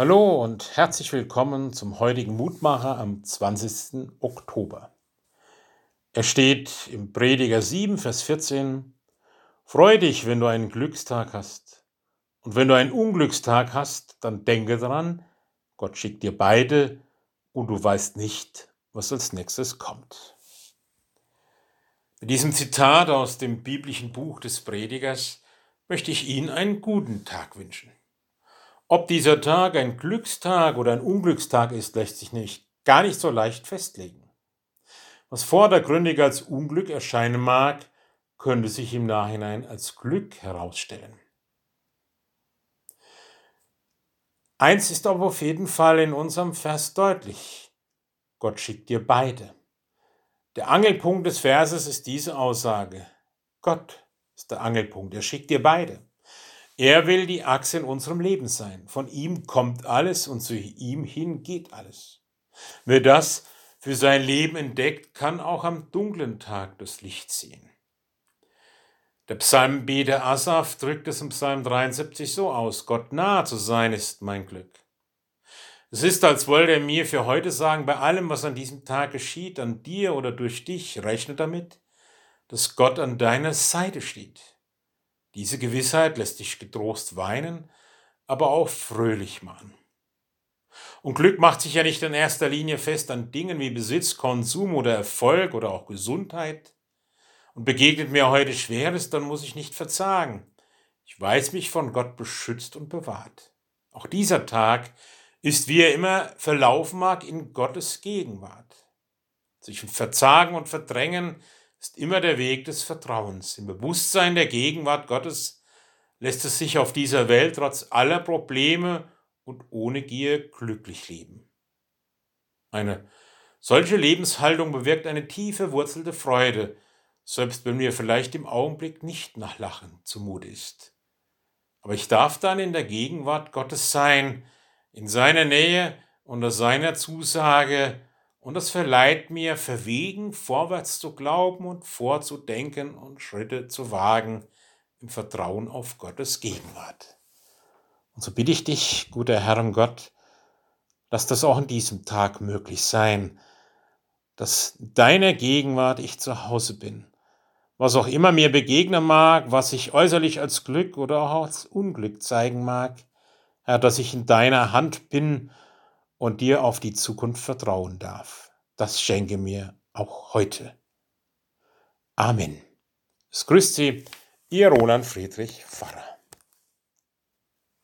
Hallo und herzlich willkommen zum heutigen Mutmacher am 20. Oktober. Er steht im Prediger 7, Vers 14. Freu dich, wenn du einen Glückstag hast. Und wenn du einen Unglückstag hast, dann denke daran, Gott schickt dir beide und du weißt nicht, was als nächstes kommt. Mit diesem Zitat aus dem biblischen Buch des Predigers möchte ich Ihnen einen guten Tag wünschen. Ob dieser Tag ein Glückstag oder ein Unglückstag ist, lässt sich nicht, gar nicht so leicht festlegen. Was vordergründig als Unglück erscheinen mag, könnte sich im Nachhinein als Glück herausstellen. Eins ist aber auf jeden Fall in unserem Vers deutlich. Gott schickt dir beide. Der Angelpunkt des Verses ist diese Aussage. Gott ist der Angelpunkt. Er schickt dir beide. Er will die Achse in unserem Leben sein. Von ihm kommt alles und zu ihm hin geht alles. Wer das für sein Leben entdeckt, kann auch am dunklen Tag das Licht sehen. Der Psalmbeter Asaf drückt es im Psalm 73 so aus, Gott nahe zu sein ist mein Glück. Es ist, als wollte er mir für heute sagen, bei allem, was an diesem Tag geschieht, an dir oder durch dich, rechne damit, dass Gott an deiner Seite steht. Diese Gewissheit lässt dich getrost weinen, aber auch fröhlich machen. Und Glück macht sich ja nicht in erster Linie fest an Dingen wie Besitz, Konsum oder Erfolg oder auch Gesundheit. Und begegnet mir heute Schweres, dann muss ich nicht verzagen. Ich weiß mich von Gott beschützt und bewahrt. Auch dieser Tag ist, wie er immer verlaufen mag, in Gottes Gegenwart. Zwischen Verzagen und Verdrängen ist immer der Weg des Vertrauens. Im Bewusstsein der Gegenwart Gottes lässt es sich auf dieser Welt trotz aller Probleme und ohne Gier glücklich leben. Eine solche Lebenshaltung bewirkt eine tiefe wurzelte Freude, selbst wenn mir vielleicht im Augenblick nicht nach Lachen zumute ist. Aber ich darf dann in der Gegenwart Gottes sein, in seiner Nähe, unter seiner Zusage, und das verleiht mir verwegen, vorwärts zu glauben und vorzudenken und Schritte zu wagen im Vertrauen auf Gottes Gegenwart. Und so bitte ich dich, guter Herr und Gott, lass das auch in diesem Tag möglich sein, dass deiner Gegenwart ich zu Hause bin. Was auch immer mir begegnen mag, was sich äußerlich als Glück oder auch als Unglück zeigen mag, Herr, dass ich in deiner Hand bin und dir auf die Zukunft vertrauen darf. Das schenke mir auch heute. Amen. Es grüßt Sie, Ihr Roland Friedrich Pfarrer.